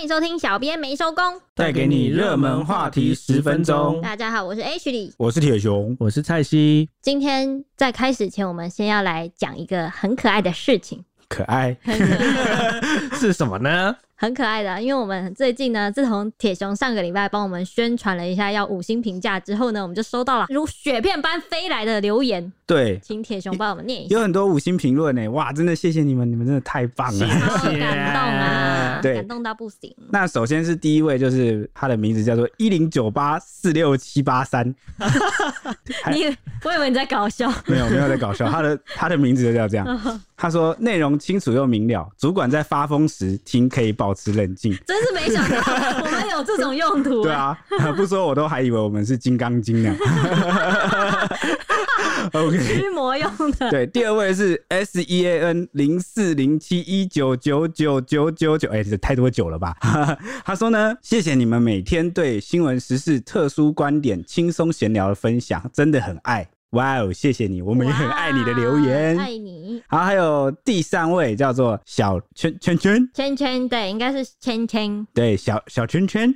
欢迎收听，小编没收工，带给你热门话题十分钟。大家好，我是 H 李，我是铁熊，我是蔡西。今天在开始前，我们先要来讲一个很可爱的事情。可爱 是什么呢？很可爱的，因为我们最近呢，自从铁熊上个礼拜帮我们宣传了一下要五星评价之后呢，我们就收到了如雪片般飞来的留言。对，请铁熊帮我们念一下。有很多五星评论呢，哇，真的谢谢你们，你们真的太棒了，好感动啊，对，感动到不行。那首先是第一位，就是他的名字叫做一零九八四六七八三。你，我以为你在搞笑。没有，没有在搞笑，他的他的名字就叫这样。他说内容清楚又明了，主管在发疯时听可以保持冷静。真是没想到 我们有这种用途。对啊，不说我都还以为我们是金刚经呢。OK，驱魔用的。对，第二位是 S E A N 零四零七一九九九九九九，哎，这太多九了吧？他说呢，谢谢你们每天对新闻时事特殊观点轻松闲聊的分享，真的很爱。哇哦，谢谢你，我们也很爱你的留言，爱你。好，还有第三位叫做小圈圈圈圈圈，对，应该是圈圈，对，小小圈圈。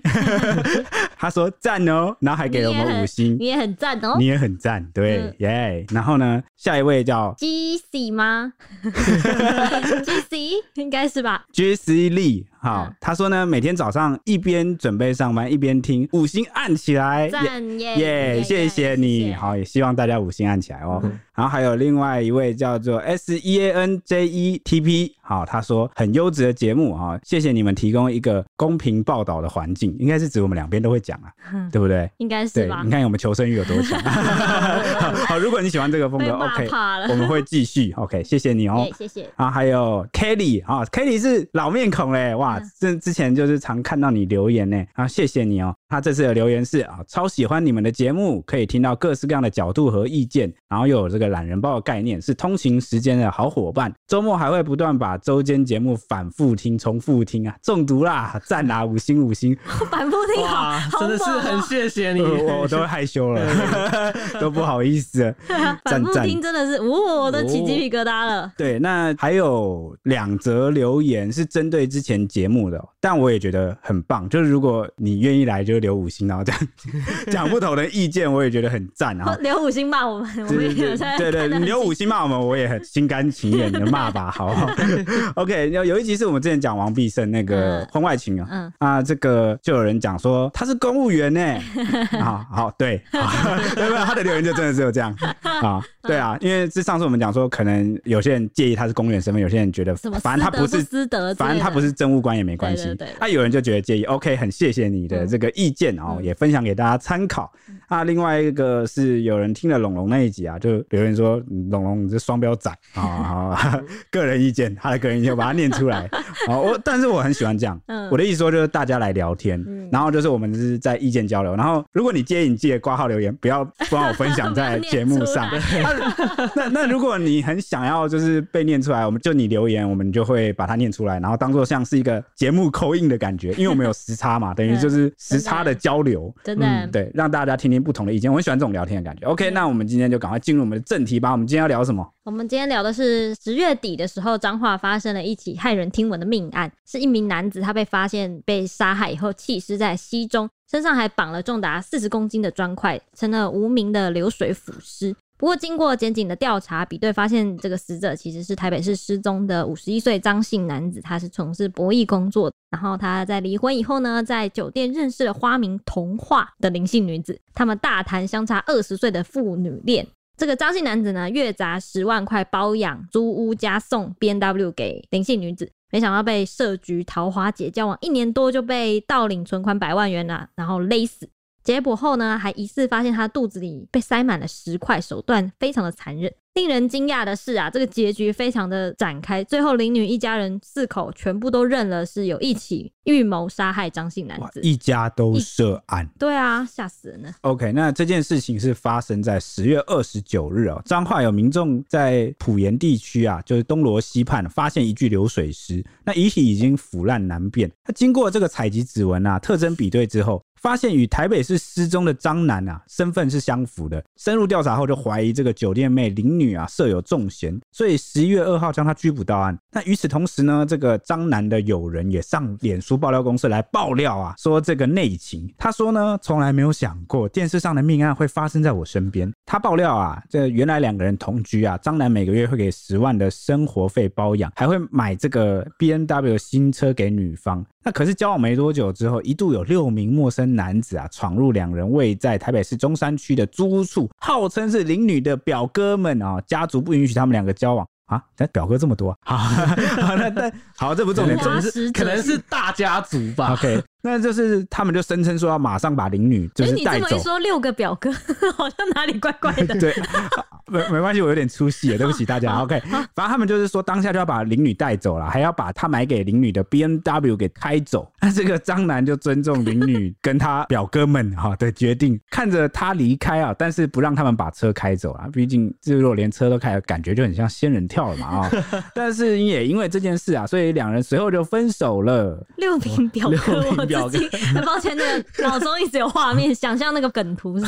他说赞哦，然后还给了我们五星，你也很赞哦，你也很赞，对耶。然后呢，下一位叫 G C 吗？G C 应该是吧？G C Lee。好，他说呢，每天早上一边准备上班一边听，五星按起来，赞耶耶，谢谢你，好，也希望大家五星按起来哦。然后还有另外一位叫做 S E A N J E T P，好，他说很优质的节目啊，谢谢你们提供一个公平报道的环境，应该是指我们两边都会讲啊，对不对？应该是吧？你看我们求生欲有多强。好，如果你喜欢这个风格，OK，我们会继续，OK，谢谢你哦，谢谢。啊，还有 Kelly 啊，Kelly 是老面孔嘞，哇。这之前就是常看到你留言呢，啊，谢谢你哦。他这次的留言是啊，超喜欢你们的节目，可以听到各式各样的角度和意见，然后又有这个懒人包的概念，是通勤时间的好伙伴。周末还会不断把周间节目反复听、重复听啊，中毒啦，赞啦，五星五星，反复听好，哇，真的是很谢谢你，我我都害羞了，都不好意思。反复听真的是，哦，我都起鸡皮疙瘩了。对，那还有两则留言是针对之前节目的，但我也觉得很棒，就是如果你愿意来就。留五星，然后这样 讲不同的意见，我也觉得很赞啊！留五星骂我们，我们也有在对对，你留五星骂我们，我也很心甘情愿的骂吧，好不好？OK，有有一集是我们之前讲王必胜那个婚外情啊，嗯啊，这个就有人讲说他是公务员呢，啊好对，对不对？他的留言就真的只有这样啊，对啊，因为是上次我们讲说，可能有些人介意他是公务员身份，有些人觉得反正他不是私德，反正他不是政务官也没关系，那有人就觉得介意。OK，很谢谢你的这个意见哦，也分享给大家参考。啊，另外一个是有人听了龙龙那一集啊，就留言说龙龙你是双标仔啊，个人意见，他的个人意见我把它念出来。好，我但是我很喜欢这样，我的意思说就是大家来聊天，然后就是我们是在意见交流。然后如果你介意，你记得挂号留言，不要帮我分享在节目上。那那如果你很想要就是被念出来，我们就你留言，我们就会把它念出来，然后当做像是一个节目 call in 的感觉，因为我们有时差嘛，等于就是时差的交流，真的，嗯，对，让大家听听不同的意见，我很喜欢这种聊天的感觉。OK，那我们今天就赶快进入我们的正题吧。我们今天要聊什么？我们今天聊的是十月底的时候，彰化发生了一起骇人听闻的命案，是一名男子他被发现被杀害以后弃尸在溪中，身上还绑了重达四十公斤的砖块，成了无名的流水腐尸。不过，经过检警的调查比对，发现这个死者其实是台北市失踪的五十一岁张姓男子，他是从事博弈工作。然后他在离婚以后呢，在酒店认识了花名童话的林姓女子，他们大谈相差二十岁的父女恋。这个张姓男子呢，月砸十万块包养、租屋加送 B N W 给林姓女子，没想到被设局桃花劫，交往一年多就被盗领存款百万元了，然后勒死。解剖后呢，还疑似发现他肚子里被塞满了石块，手段非常的残忍。令人惊讶的是啊，这个结局非常的展开，最后林女一家人四口全部都认了是有一起预谋杀害张姓男子，一家都涉案。对啊，吓死人了。OK，那这件事情是发生在十月二十九日哦，彰化有民众在埔盐地区啊，就是东罗西畔发现一具流水尸，那遗体已经腐烂难辨。那经过这个采集指纹啊，特征比对之后。发现与台北市失踪的张男啊身份是相符的。深入调查后，就怀疑这个酒店妹林女女啊设有重嫌，所以十一月二号将她拘捕到案。那与此同时呢，这个张男的友人也上脸书爆料公司来爆料啊，说这个内情。他说呢，从来没有想过电视上的命案会发生在我身边。他爆料啊，这原来两个人同居啊，张男每个月会给十万的生活费包养，还会买这个 B N W 新车给女方。那可是交往没多久之后，一度有六名陌生男子啊闯入两人位在台北市中山区的租屋处，号称是林女的表哥们啊，家族不允许他们两个交往。啊，咱表哥这么多，好，好，那但好，这不重点，可能是可能是大家族吧。OK，那就是他们就声称说要马上把林女就是带走。你这么一说，六个表哥 好像哪里怪怪的。对，没没关系，我有点出戏，对不起大家。OK，反正他们就是说当下就要把林女带走了，还要把他买给林女的 B N W 给开走。那这个张楠就尊重林女跟他表哥们哈的决定，看着他离开啊，但是不让他们把车开走啊。毕竟这如果连车都开了，感觉就很像仙人跳了嘛啊！但是也因为这件事啊，所以两人随后就分手了。六名表哥，我自己很抱歉，那个脑中一直有画面，想象那个梗图是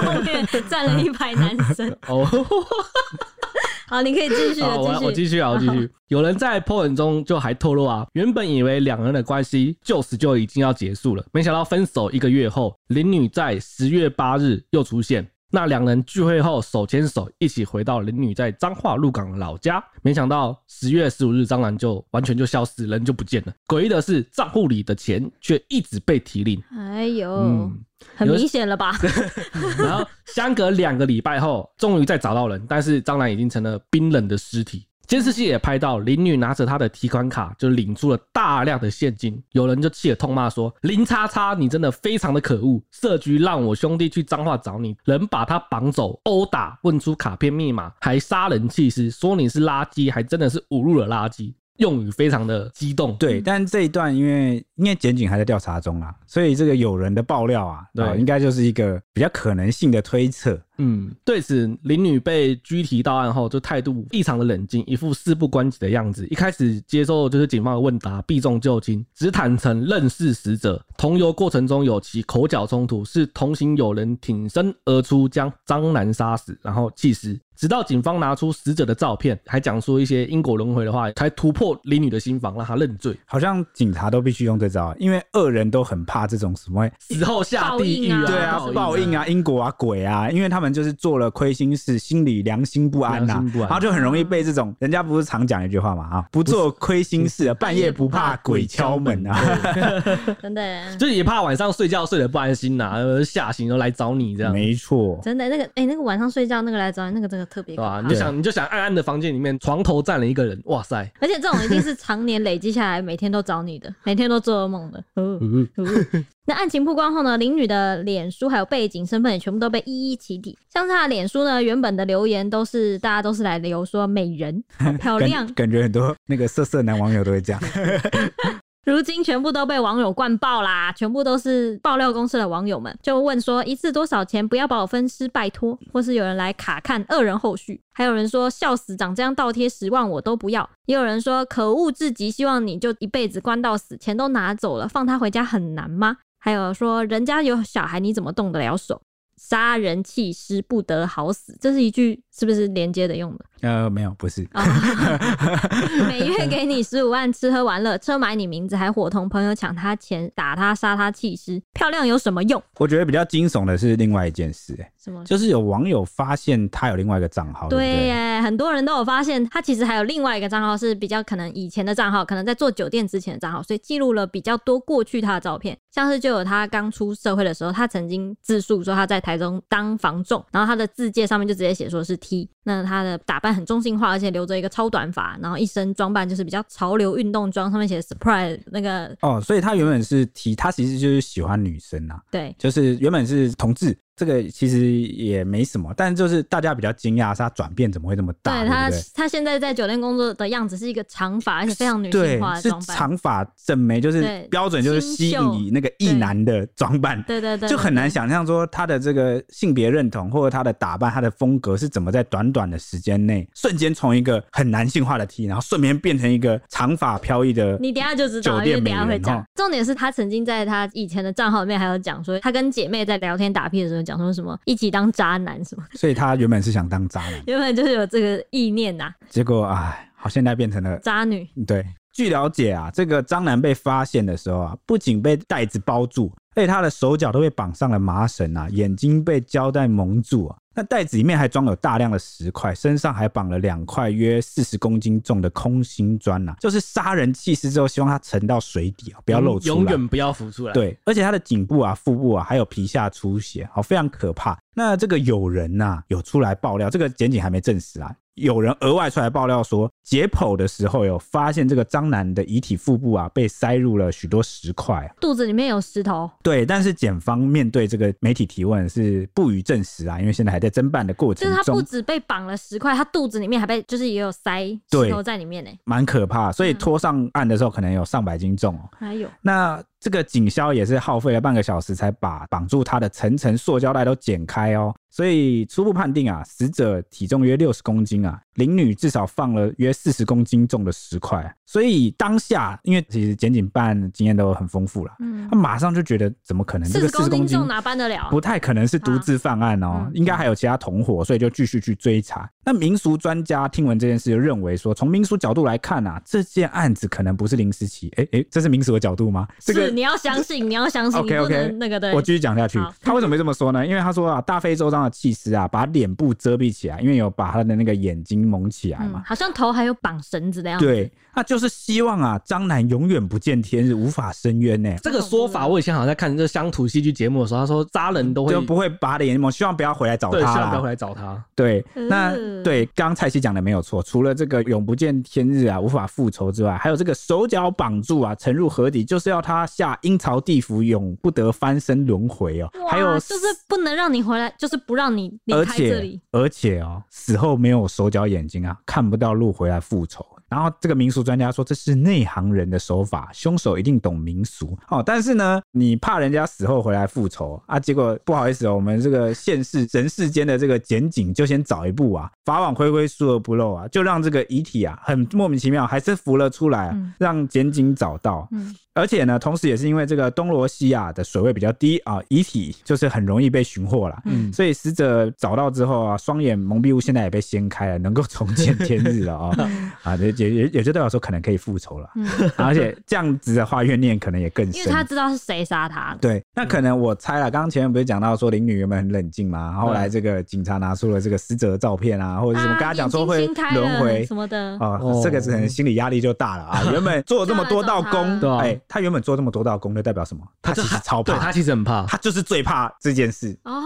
后面站了一排男生。哦，好，你可以继续。我我继续啊，我继续。有人在 po 文中就还透露啊，原本以为两人的关系就此就已经要结束了，没想到分手一个月后，林女在十月八日又出现。那两人聚会后手牵手一起回到林女在彰化鹿港的老家，没想到十月十五日张兰就完全就消失，人就不见了。诡异的是账户里的钱却一直被提领。哎呦，嗯、很明显了吧？然后相隔两个礼拜后，终于再找到人，但是张兰已经成了冰冷的尸体。监视器也拍到林女拿着她的提款卡，就领出了大量的现金。有人就气得痛骂说：“林叉叉，你真的非常的可恶！社局让我兄弟去彰化找你，人把他绑走、殴打、问出卡片密码，还杀人弃尸，说你是垃圾，还真的是侮辱了垃圾。”用语非常的激动，对，但这一段因为因为检警还在调查中啊，所以这个有人的爆料啊，对，应该就是一个比较可能性的推测。嗯，对此，林女被拘提到案后，就态度异常的冷静，一副事不关己的样子。一开始接受就是警方的问答，避重就轻，只坦承认识死者，同游过程中有其口角冲突，是同行友人挺身而出将张男杀死，然后弃尸。直到警方拿出死者的照片，还讲述一些因果轮回的话，才突破林女的心防，让她认罪。好像警察都必须用这招，因为恶人都很怕这种什么死后下地狱啊，对啊，报应啊，因果啊，鬼啊，因为他们就是做了亏心事，心里良心不安呐、啊，然后就很容易被这种人家不是常讲一句话嘛啊，不做亏心事，啊，半夜不怕鬼敲门啊，真的，就是也怕晚上睡觉睡得不安心呐、啊，吓醒都来找你这样，没错，真的那个哎、欸，那个晚上睡觉那个来找你，那个真的特别啊，你就想你就想暗暗的房间里面床头站了一个人，哇塞！而且这种一定是常年累积下来，每天都找你的，每天都做噩梦的。嗯 嗯、那案情曝光后呢，林女的脸书还有背景身份也全部都被一一起底。像是她的脸书呢，原本的留言都是大家都是来留说美人 好漂亮感，感觉很多那个色色男网友都会这样。如今全部都被网友灌爆啦！全部都是爆料公司的网友们就问说一次多少钱？不要把我分尸，拜托！或是有人来卡看恶人后续，还有人说笑死，长这样倒贴十万我都不要。也有人说可恶至极，希望你就一辈子关到死，钱都拿走了，放他回家很难吗？还有说人家有小孩，你怎么动得了手？杀人弃尸不得好死，这是一句是不是连接的用的？呃，没有，不是。Oh, 每月给你十五万，吃喝玩乐，车买你名字，还伙同朋友抢他钱，打他，杀他，弃尸，漂亮有什么用？我觉得比较惊悚的是另外一件事，哎，什么？就是有网友发现他有另外一个账号，对耶，对很多人都有发现他其实还有另外一个账号，是比较可能以前的账号，可能在做酒店之前的账号，所以记录了比较多过去他的照片，像是就有他刚出社会的时候，他曾经自述说他在台中当房仲，然后他的字介上面就直接写说是 T，那他的打扮很中性化，而且。留着一个超短发，然后一身装扮就是比较潮流运动装，上面写 surprise 那个哦，所以他原本是 T，，他其实就是喜欢女生啊，对，就是原本是同志。这个其实也没什么，但就是大家比较惊讶是他转变怎么会这么大？对他，对对他现在在酒店工作的样子是一个长发，而且非常女性化的装扮，长发正眉，就是标准就是吸引你那个异男的装扮。对对对，就很难想象说他的这个性别认同或者他的打扮、他的风格是怎么在短短的时间内瞬间从一个很男性化的 T，然后顺便变成一个长发飘逸的。你等下就知道，因为等下会讲。重点是他曾经在他以前的账号里面还有讲说，他跟姐妹在聊天打屁的时候讲说什么一起当渣男什么。所以他原本是想当渣男，原本就是有这个意念呐、啊。结果哎，好，现在变成了渣女。对，据了解啊，这个张男被发现的时候啊，不仅被袋子包住。而且他的手脚都被绑上了麻绳啊，眼睛被胶带蒙住啊。那袋子里面还装有大量的石块，身上还绑了两块约四十公斤重的空心砖呐，就是杀人弃尸之后，希望它沉到水底啊，不要露出来，永远不要浮出来。对，而且他的颈部啊、腹部啊，还有皮下出血，好，非常可怕。那这个有人呐、啊，有出来爆料，这个检警还没证实啊。有人额外出来爆料说，解剖的时候有发现这个张楠的遗体腹部啊，被塞入了许多石块，肚子里面有石头。对，但是检方面对这个媒体提问是不予证实啊，因为现在还在侦办的过程中。就是他不止被绑了十块，他肚子里面还被就是也有塞石头在里面呢，蛮可怕。所以拖上岸的时候可能有上百斤重哦。还有那。这个警消也是耗费了半个小时才把绑住他的层层塑胶带都剪开哦，所以初步判定啊，死者体重约六十公斤啊，林女至少放了约四十公斤重的石块，所以当下因为其实检警办案经验都很丰富了，嗯，他马上就觉得怎么可能这个四十公斤重哪搬得了？不太可能是独自犯案哦，应该还有其他同伙，所以就继续去追查。那民俗专家听闻这件事，就认为说，从民俗角度来看啊，这件案子可能不是临时起。哎哎，这是民俗的角度吗？这个你要相信，你要相信。OK OK，那个对。我继续讲下去。他为什么会这么说呢？因为他说啊，大费周章的祭师啊，把脸部遮蔽起来，因为有把他的那个眼睛蒙起来嘛。嗯、好像头还有绑绳子的样子。对，那就是希望啊，张男永远不见天日，无法伸冤呢。这个说法我以前好像在看这乡土戏剧节目的时候，他说渣人都会就不会把他的眼睛蒙，希望不要回来找他。对，希望不要回来找他。对，那对刚蔡西。讲的没有错，除了这个永不见天日啊，无法复仇之外，还有这个手脚绑住啊，沉入河底，就是要他下阴曹地府，永不得翻身轮回哦。还有就是不能让你回来，就是不让你离开这里，而且，而且哦，死后没有手脚眼睛啊，看不到路回来复仇。然后这个民俗专家说，这是内行人的手法，凶手一定懂民俗哦。但是呢，你怕人家死后回来复仇啊？结果不好意思哦，我们这个现世人世间的这个检警就先早一步啊，法网恢恢，疏而不漏啊，就让这个遗体啊很莫名其妙还是浮了出来，嗯、让检警找到。嗯而且呢，同时也是因为这个东罗西亚的水位比较低啊，遗体就是很容易被寻获了。嗯，所以死者找到之后啊，双眼蒙蔽物现在也被掀开了，能够重见天日了啊 啊，也也也就代表说可能可以复仇了。嗯，而且这样子的话，怨念可能也更深，因为他知道是谁杀他的。对，那可能我猜了，刚刚前面不是讲到说林女原本很冷静嘛，后来这个警察拿出了这个死者的照片啊，或者什么跟他讲说会轮回什么的啊，这个可能心理压力就大了啊。原本做了这么多道功，哎。他原本做这么多道功，就代表什么？他其实超怕，对，他其实很怕，他就是最怕这件事哦，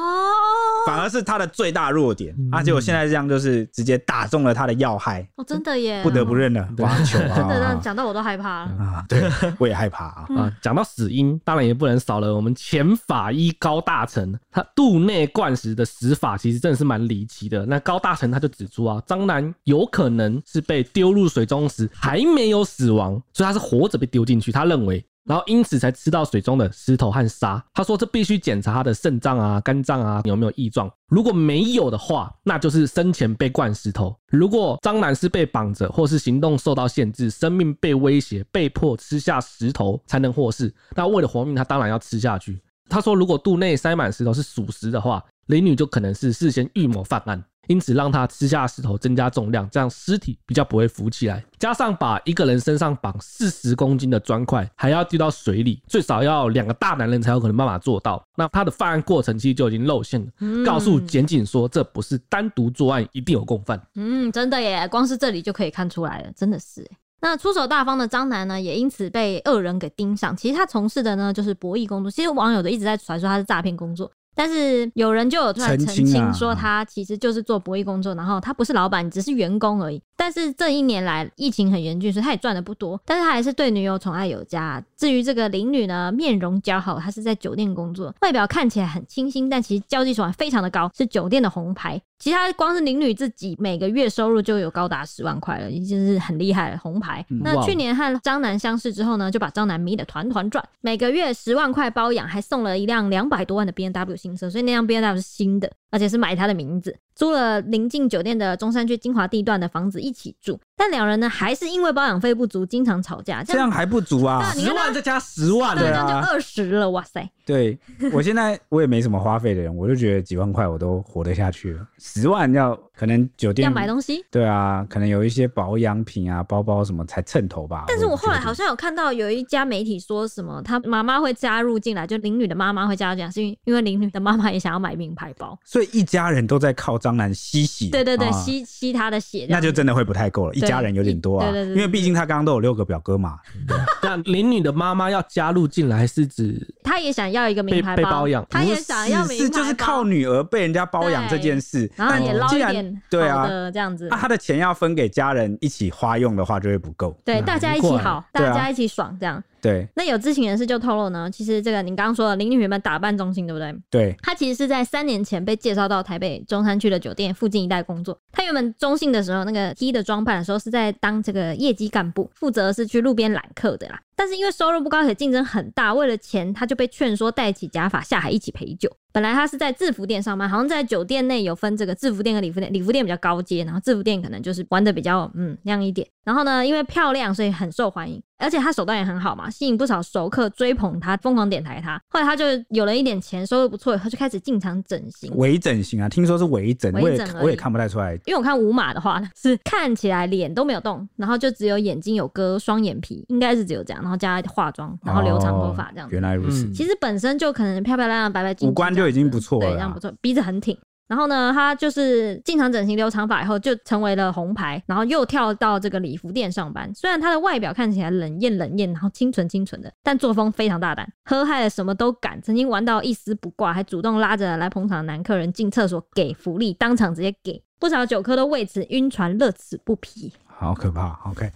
反而是他的最大弱点。而且我现在这样就是直接打中了他的要害。哦，真的耶，不得不认了，挖球，真的，讲到我都害怕了啊！对，我也害怕啊！啊，讲到死因，当然也不能少了我们前法医高大成，他肚内灌食的死法其实真的是蛮离奇的。那高大成他就指出啊，张楠有可能是被丢入水中时还没有死亡，所以他是活着被丢进去。他认为。然后因此才吃到水中的石头和沙。他说这必须检查他的肾脏啊、肝脏啊有没有异状。如果没有的话，那就是生前被灌石头。如果张男是被绑着，或是行动受到限制，生命被威胁，被迫吃下石头才能获释，那为了活命，他当然要吃下去。他说，如果肚内塞满石头是属实的话，林女就可能是事先预谋犯案。因此让他吃下石头，增加重量，这样尸体比较不会浮起来。加上把一个人身上绑四十公斤的砖块，还要丢到水里，最少要两个大男人才有可能办法做到。那他的犯案过程其实就已经露馅了，嗯、告诉检警说这不是单独作案，一定有共犯。嗯，真的耶，光是这里就可以看出来了，真的是。那出手大方的张男呢，也因此被恶人给盯上。其实他从事的呢就是博弈工作，其实网友都一直在传说他是诈骗工作。但是有人就有突然澄清说，他其实就是做博弈工作，然后他不是老板，只是员工而已。但但是这一年来疫情很严峻，所以他也赚的不多，但是他还是对女友宠爱有加。至于这个林女呢，面容姣好，她是在酒店工作，外表看起来很清新，但其实交际手腕非常的高，是酒店的红牌。其他光是林女自己每个月收入就有高达十万块了，已经是很厉害了，红牌。嗯、那去年和张楠相识之后呢，就把张楠迷得团团转，每个月十万块包养，还送了一辆两百多万的 B N W 新车，所以那辆 B N W 是新的，而且是买他的名字。租了临近酒店的中山区金华地段的房子一起住，但两人呢还是因为保养费不足经常吵架。这样，这样还不足啊？十万再加十万，对啊，就二十了，哇塞！对，我现在我也没什么花费的人，我就觉得几万块我都活得下去了。十万要可能酒店要买东西，对啊，可能有一些保养品啊、包包什么才称头吧。但是我后来好像有看到有一家媒体说什么，他妈妈会加入进来，就林女的妈妈会加入进来，是因为因为林女的妈妈也想要买名牌包，所以一家人都在靠张兰吸血。对对对，啊、吸吸他的血，那就真的会不太够了。一家人有点多啊，对对对对，因为毕竟他刚刚都有六个表哥嘛。那林女的妈妈要加入进来，是指她也想要一个名牌包。包养，他也想要名牌包，是就是靠女儿被人家包养这件事，然后也捞一点，对啊，这样子，啊，他的钱要分给家人一起花用的话，就会不够。对，大家一起好，大家一起爽，这样。对，那有知情人士就透露呢，其实这个您刚刚说的林女原本打扮中性，对不对？对，她其实是在三年前被介绍到台北中山区的酒店附近一带工作。她原本中性的时候，那个 T 的装扮的时候是在当这个业绩干部，负责是去路边揽客的啦。但是因为收入不高，且竞争很大，为了钱，他就被劝说戴起假发下海一起陪酒。本来他是在制服店上班，好像在酒店内有分这个制服店和礼服店，礼服店比较高阶，然后制服店可能就是玩的比较嗯亮一点。然后呢，因为漂亮，所以很受欢迎，而且他手段也很好嘛，吸引不少熟客追捧他，疯狂点台他。后来他就有了一点钱，收入不错，他就开始进场整形，微整形啊，听说是微整，微整我也我也看不太出来，因为我看五码的话呢，是看起来脸都没有动，然后就只有眼睛有割双眼皮，应该是只有这样，然后加化妆，然后留长头发这样原来如此，其实本身就可能漂漂亮亮、白白净净，五官就已经不错了。对，这样不错，鼻子很挺。然后呢，他就是进场整形留长发以后，就成为了红牌。然后又跳到这个礼服店上班。虽然他的外表看起来冷艳冷艳，然后清纯清纯的，但作风非常大胆，喝嗨了什么都敢。曾经玩到一丝不挂，还主动拉着来捧场的男客人进厕所给福利，当场直接给。不少酒客都为此晕船，乐此不疲。好可怕，OK。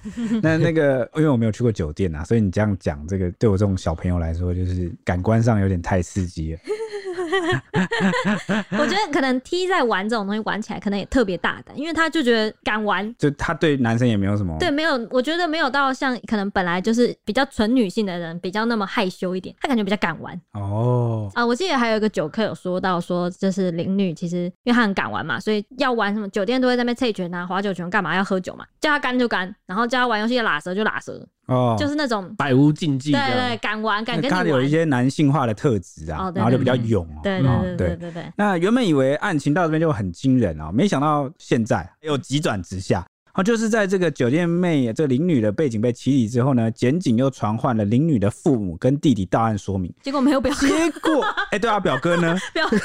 那那个，因为我没有去过酒店啊，所以你这样讲，这个对我这种小朋友来说，就是感官上有点太刺激了。我觉得可能 T 在玩这种东西玩起来可能也特别大胆，因为他就觉得敢玩，就他对男生也没有什么，对，没有，我觉得没有到像可能本来就是比较纯女性的人比较那么害羞一点，他感觉比较敢玩哦。啊，我记得还有一个酒客有说到说，就是林女其实因为她很敢玩嘛，所以要玩什么酒店都会在那边猜拳啊、划酒拳干嘛，要喝酒嘛，叫他干就干，然后叫他玩游戏拉舌就拉舌。哦，就是那种百无禁忌，对对，敢玩敢跟你玩。他有一些男性化的特质啊，然后就比较勇。对对对对对。那原本以为案情到这边就很惊人啊，没想到现在又急转直下。啊，就是在这个酒店妹这个林女的背景被起底之后呢，检警又传唤了林女的父母跟弟弟到案说明。结果没有表哥。结果，哎，对啊，表哥呢？表哥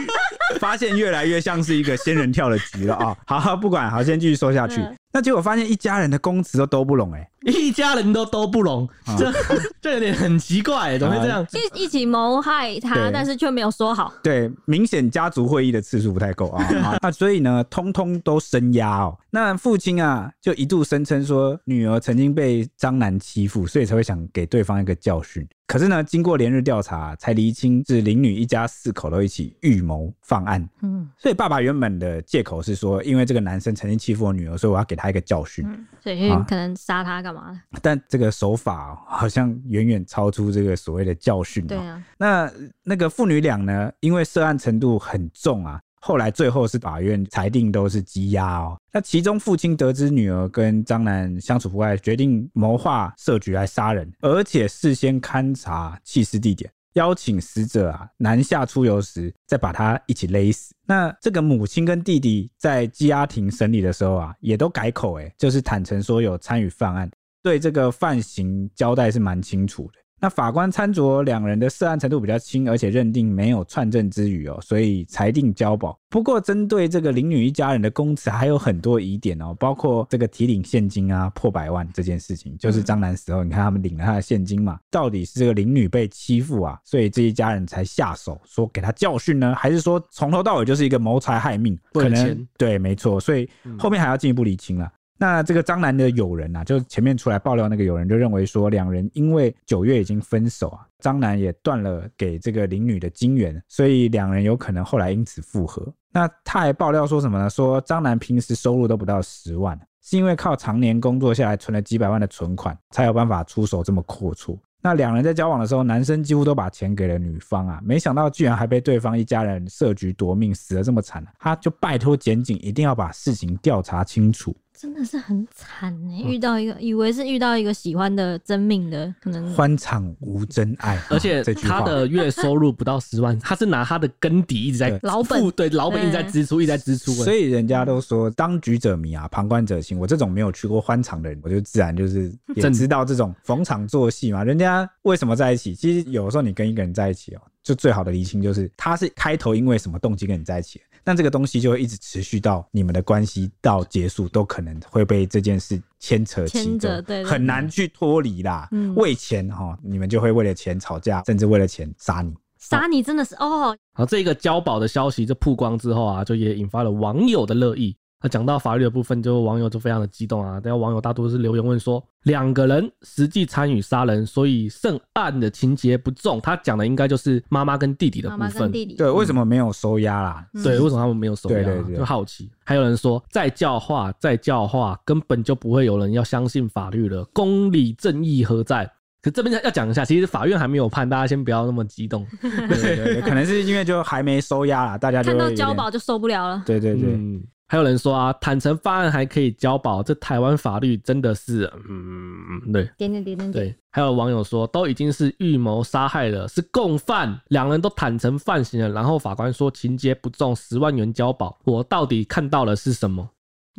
发现越来越像是一个仙人跳的局了啊！好，好，不管，好，先继续说下去。那结果发现一家人的供词都都不拢，哎，一家人都都不拢，这 这有点很奇怪，怎么会这样？一一起谋害他，但是却没有说好。对，明显家族会议的次数不太够 啊。那所以呢，通通都声压哦。那父亲啊，就一度声称说女儿曾经被张楠欺负，所以才会想给对方一个教训。可是呢，经过连日调查，才厘清是林女一家四口都一起预谋犯案。嗯，所以爸爸原本的借口是说，因为这个男生曾经欺负我女儿，所以我要给他一个教训。嗯，所以可能杀他干嘛？但这个手法好像远远超出这个所谓的教训。对啊，那那个父女俩呢，因为涉案程度很重啊。后来最后是法院裁定都是羁押哦。那其中父亲得知女儿跟张楠相处不爱，决定谋划设局来杀人，而且事先勘察弃尸地点，邀请死者啊南下出游时再把他一起勒死。那这个母亲跟弟弟在羁押庭审理的时候啊，也都改口诶，就是坦诚说有参与犯案，对这个犯行交代是蛮清楚的。那法官参酌两人的涉案程度比较轻，而且认定没有串证之余哦，所以裁定交保。不过，针对这个林女一家人的供词还有很多疑点哦，包括这个提领现金啊破百万这件事情，就是张楠死后，你看他们领了他的现金嘛，到底是这个林女被欺负啊，所以这一家人才下手说给他教训呢，还是说从头到尾就是一个谋财害命？可能对，没错，所以后面还要进一步理清了。那这个张男的友人啊，就前面出来爆料那个友人就认为说，两人因为九月已经分手啊，张男也断了给这个林女的金援，所以两人有可能后来因此复合。那他还爆料说什么呢？说张男平时收入都不到十万，是因为靠常年工作下来存了几百万的存款，才有办法出手这么阔绰。那两人在交往的时候，男生几乎都把钱给了女方啊，没想到居然还被对方一家人设局夺命，死得这么惨，他就拜托检警一定要把事情调查清楚。真的是很惨哎，遇到一个、嗯、以为是遇到一个喜欢的真命的，可能欢场无真爱，而且他的月收入不到十万，他是拿他的根底一直在老本，对老本一直在支出，一直在支出，所以人家都说当局者迷啊，旁观者清。我这种没有去过欢场的人，我就自然就是 也知道这种逢场作戏嘛。人家为什么在一起？其实有时候你跟一个人在一起哦，就最好的厘清就是他是开头因为什么动机跟你在一起。那这个东西就会一直持续到你们的关系到结束，都可能会被这件事牵扯起，对，很难去脱离啦。嗯，为钱哈，你们就会为了钱吵架，甚至为了钱杀你，杀你真的是哦。好，这个交保的消息就曝光之后啊，就也引发了网友的热议。那讲到法律的部分，就网友就非常的激动啊！大家网友大多是留言问说，两个人实际参与杀人，所以涉案的情节不重。他讲的应该就是妈妈跟弟弟的部分。妈妈跟弟弟。对，为什么没有收押啦？嗯、对，为什么他们没有收押？对对对，就好奇。还有人说，再教化，再教化，根本就不会有人要相信法律了。公理正义何在？可这边要讲一下，其实法院还没有判，大家先不要那么激动。对对对，可能是因为就还没收押啦，大家就看到交保就受不了了。对对对。嗯还有人说啊，坦诚犯案还可以交保，这台湾法律真的是，嗯，对，点点点点点。对，还有网友说，都已经是预谋杀害了，是共犯，两人都坦诚犯行了，然后法官说情节不重，十万元交保，我到底看到了是什么？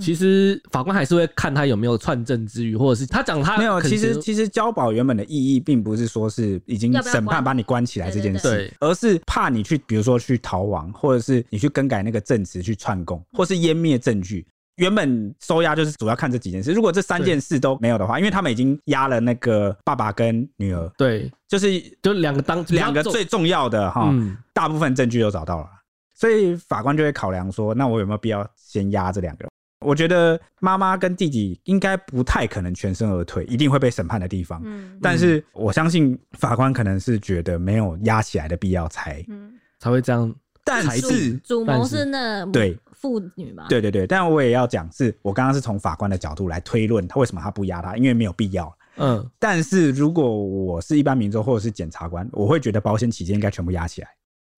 其实法官还是会看他有没有串证之余，或者是他讲他没有。其实其实交保原本的意义，并不是说是已经审判把你关起来这件事，而是怕你去，比如说去逃亡，或者是你去更改那个证词去串供，或是湮灭证据。原本收押就是主要看这几件事。如果这三件事都没有的话，因为他们已经押了那个爸爸跟女儿，对，就是就两个当两个最重要的哈，大部分证据都找到了，所以法官就会考量说，那我有没有必要先押这两个？我觉得妈妈跟弟弟应该不太可能全身而退，一定会被审判的地方。嗯，但是我相信法官可能是觉得没有压起来的必要才，嗯，才会这样。但是主谋是那对父女嘛？对对对，但我也要讲，是我刚刚是从法官的角度来推论，他为什么他不压他？因为没有必要。嗯，但是如果我是一般民众或者是检察官，我会觉得保险起见应该全部压起来。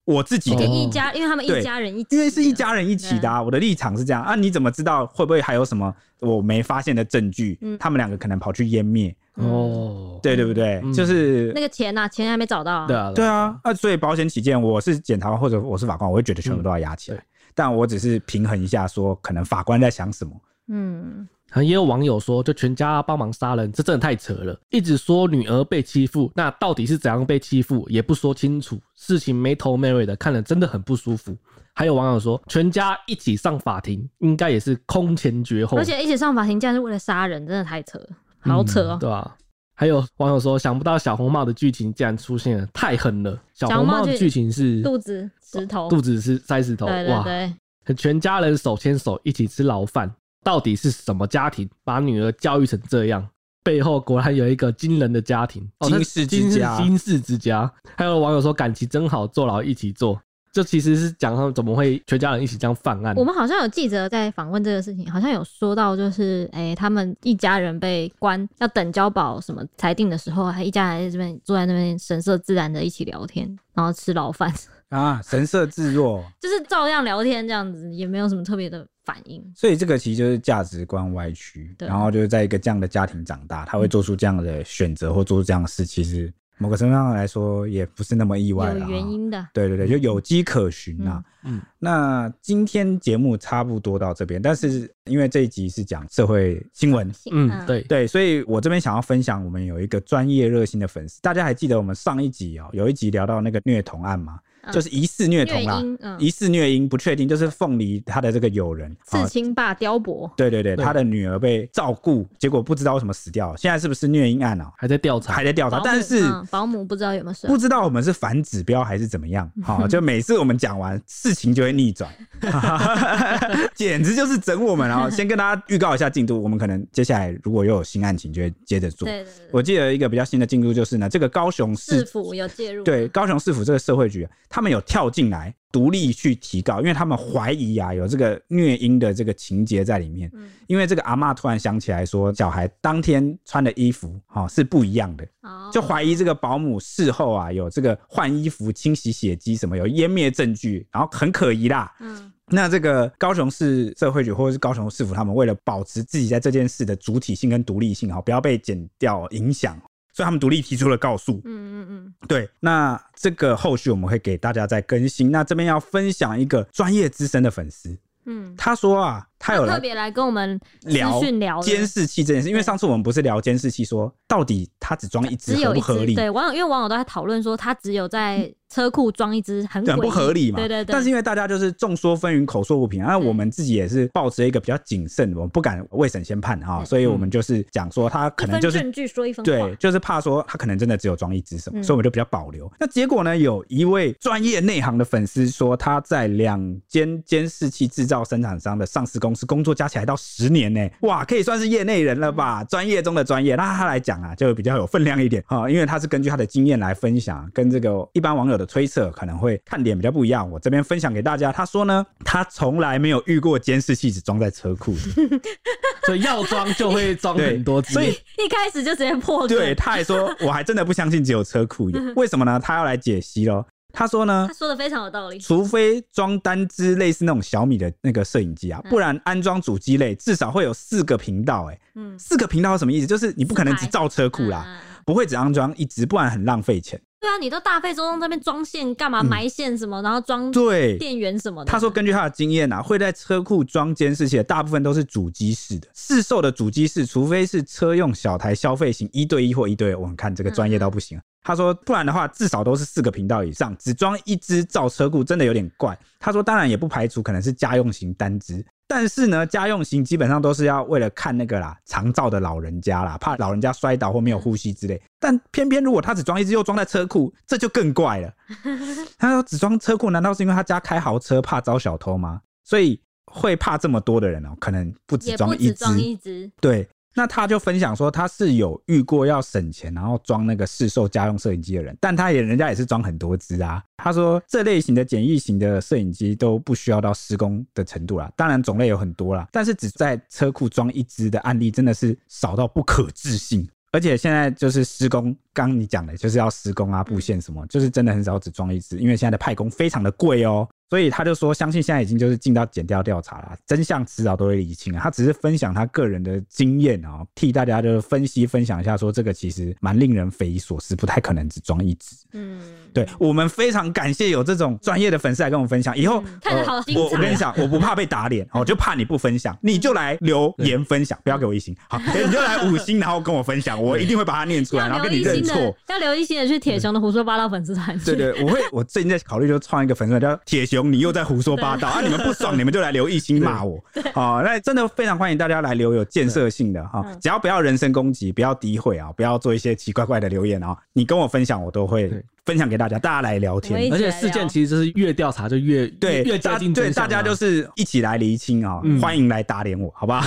我自己的一家，因为他们一家人一起，因为是一家人一起的啊。我的立场是这样啊，你怎么知道会不会还有什么我没发现的证据？他们两个可能跑去湮灭哦，对对不对？就是那个钱呐，钱还没找到。对啊，对啊，啊，所以保险起见，我是检察官或者我是法官，我会觉得全部都要压起来。但我只是平衡一下，说可能法官在想什么。嗯。也有网友说，就全家帮忙杀人，这真的太扯了。一直说女儿被欺负，那到底是怎样被欺负，也不说清楚，事情没头没尾的，看了真的很不舒服。还有网友说，全家一起上法庭，应该也是空前绝后。而且一起上法庭，竟然是为了杀人，真的太扯了，好扯哦、喔嗯。对吧、啊？还有网友说，想不到小红帽的剧情竟然出现了，太狠了。小红帽的剧情是肚子石头，肚子是塞石头，对对对哇！全家人手牵手一起吃牢饭。到底是什么家庭把女儿教育成这样？背后果然有一个惊人的家庭，金氏之家。金氏之家。还有网友说感情真好，坐牢一起坐。这其实是讲他们怎么会全家人一起这样犯案。我们好像有记者在访问这个事情，好像有说到，就是哎、欸，他们一家人被关要等交保什么裁定的时候，还一家人在这边坐在那边神色自然的一起聊天，然后吃牢饭啊，神色自若，就是照样聊天这样子，也没有什么特别的。反应，所以这个其实就是价值观歪曲，然后就是在一个这样的家庭长大，他会做出这样的选择或做出这样的事，其实某个程度上来说也不是那么意外了。有原因的，对对对，就有迹可循呐。嗯，那今天节目差不多到这边，但是因为这一集是讲社会新闻，嗯，对对，所以我这边想要分享，我们有一个专业热心的粉丝，大家还记得我们上一集哦，有一集聊到那个虐童案吗？就是疑似虐童啦，疑似虐婴，不确定，就是凤梨他的这个友人刺青爸雕伯，对对对，他的女儿被照顾，结果不知道为什么死掉了，现在是不是虐婴案啊？还在调查，还在调查，但是保姆不知道有没有事，不知道我们是反指标还是怎么样？好，就每次我们讲完事情就会逆转，简直就是整我们啊！先跟大家预告一下进度，我们可能接下来如果又有新案情，就会接着做。我记得一个比较新的进度就是呢，这个高雄市府有介入，对，高雄市府这个社会局，他们有跳进来独立去提告，因为他们怀疑啊有这个虐婴的这个情节在里面。因为这个阿嬷突然想起来说，小孩当天穿的衣服哈是不一样的，就怀疑这个保姆事后啊有这个换衣服、清洗血迹什么有湮灭证据，然后很可疑啦。嗯。那这个高雄市社会局或者是高雄市府，他们为了保持自己在这件事的主体性跟独立性，哈，不要被剪掉影响，所以他们独立提出了告诉。嗯嗯嗯，对。那这个后续我们会给大家再更新。那这边要分享一个专业资深的粉丝，嗯，他说啊。他有特别来跟我们聊监视器这件事，因为上次我们不是聊监视器，说到底他只装一只合不合理？对，网友因为网友都在讨论说，他只有在车库装一只，很不合理嘛？对对对。但是因为大家就是众说纷纭，口说不平，那我们自己也是抱持一个比较谨慎，我们不敢未审先判啊，所以我们就是讲说他可能就是证据说一分对，就是怕说他可能真的只有装一只什么，所以我们就比较保留。那结果呢，有一位专业内行的粉丝说，他在两间监视器制造生产商的上市公司工作，加起来到。十年呢，哇，可以算是业内人了吧？专业中的专业，那他来讲啊，就比较有分量一点啊，因为他是根据他的经验来分享，跟这个一般网友的推测可能会看点比较不一样。我这边分享给大家，他说呢，他从来没有遇过监视器只装在车库的，所以要装就会装很多，所以一开始就直接破。对，他还说，我还真的不相信只有车库有，为什么呢？他要来解析喽。他说呢，他说的非常有道理。除非装单只类似那种小米的那个摄影机啊，不然安装主机类至少会有四个频道。哎，嗯，四个频道是什么意思？就是你不可能只造车库啦，不会只安装一只，不然很浪费钱。对啊，你都大费周章那边装线干嘛？埋线什么，然后装对电源什么的。他说根据他的经验啊，会在车库装监视器的大部分都是主机式的，市售的主机式，除非是车用小台消费型一对一或一对二，我们看这个专业到不行。他说：“不然的话，至少都是四个频道以上，只装一只造车库真的有点怪。”他说：“当然也不排除可能是家用型单只，但是呢，家用型基本上都是要为了看那个啦，长照的老人家啦，怕老人家摔倒或没有呼吸之类。但偏偏如果他只装一只又装在车库，这就更怪了。他说只装车库，难道是因为他家开豪车怕招小偷吗？所以会怕这么多的人哦、喔，可能不止装一只，对。”那他就分享说，他是有遇过要省钱，然后装那个市售家用摄影机的人，但他也人家也是装很多只啊。他说这类型的简易型的摄影机都不需要到施工的程度啦，当然种类有很多啦，但是只在车库装一只的案例真的是少到不可置信。而且现在就是施工，刚你讲的就是要施工啊，布线什么，就是真的很少只装一只，因为现在的派工非常的贵哦。所以他就说，相信现在已经就是进到减掉调查了，真相迟早都会理清啊。他只是分享他个人的经验啊，替大家就是分析分享一下，说这个其实蛮令人匪夷所思，不太可能只装一只。嗯，对，我们非常感谢有这种专业的粉丝来跟我们分享。以后看好我我跟你讲，我不怕被打脸，我就怕你不分享，你就来留言分享，不要给我一星，好，你就来五星，然后跟我分享，我一定会把它念出来，然后跟你认错。要留一星的去铁雄的胡说八道粉丝团。对对，我会，我最近在考虑就创一个粉丝团叫铁雄。你又在胡说八道啊！你们不爽，你们就来留一星骂我。好，那真的非常欢迎大家来留有建设性的哈，只要不要人身攻击，不要诋毁啊，不要做一些奇怪怪的留言啊。你跟我分享，我都会分享给大家，大家来聊天。而且事件其实就是越调查就越对越接近对，大家就是一起来厘清啊！欢迎来打脸我，好不好？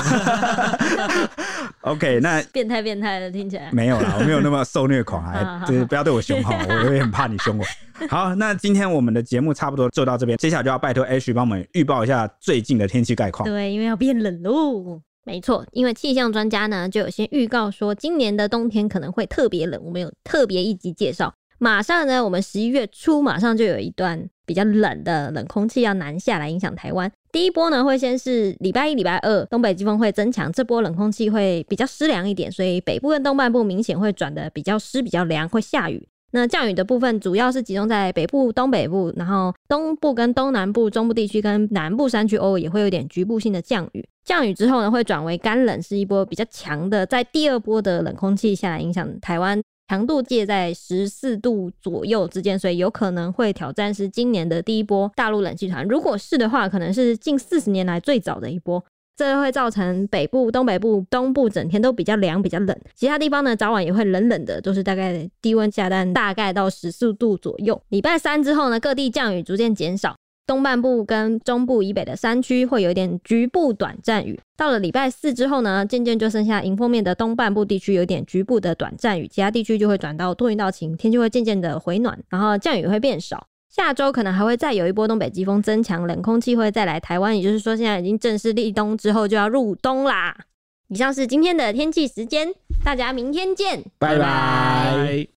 OK，那变态变态的听起来没有啦，我没有那么受虐狂啊，就是不要对我凶哈，我也很怕你凶我。好，那今天我们的节目差不多就到这边，接下来就要拜托 H 帮我们预报一下最近的天气概况。对，因为要变冷喽。没错，因为气象专家呢就有先预告说，今年的冬天可能会特别冷，我们有特别一集介绍。马上呢，我们十一月初马上就有一段比较冷的冷空气要南下来影响台湾。第一波呢会先是礼拜一、礼拜二，东北季风会增强，这波冷空气会比较湿凉一点，所以北部跟东半部明显会转得比较湿、比较凉，会下雨。那降雨的部分主要是集中在北部、东北部，然后东部跟东南部、中部地区跟南部山区，偶尔也会有点局部性的降雨。降雨之后呢，会转为干冷，是一波比较强的，在第二波的冷空气下来影响台湾。强度介在十四度左右之间，所以有可能会挑战是今年的第一波大陆冷气团。如果是的话，可能是近四十年来最早的一波。这会造成北部、东北部、东部整天都比较凉、比较冷，其他地方呢早晚也会冷冷的，都是大概低温下单大概到十四度左右。礼拜三之后呢，各地降雨逐渐减少，东半部跟中部以北的山区会有一点局部短暂雨。到了礼拜四之后呢，渐渐就剩下迎风面的东半部地区有点局部的短暂雨，其他地区就会转到多云到晴，天气会渐渐的回暖，然后降雨会变少。下周可能还会再有一波东北季风增强，冷空气会再来台湾，也就是说现在已经正式立冬之后就要入冬啦。以上是今天的天气时间，大家明天见，拜拜。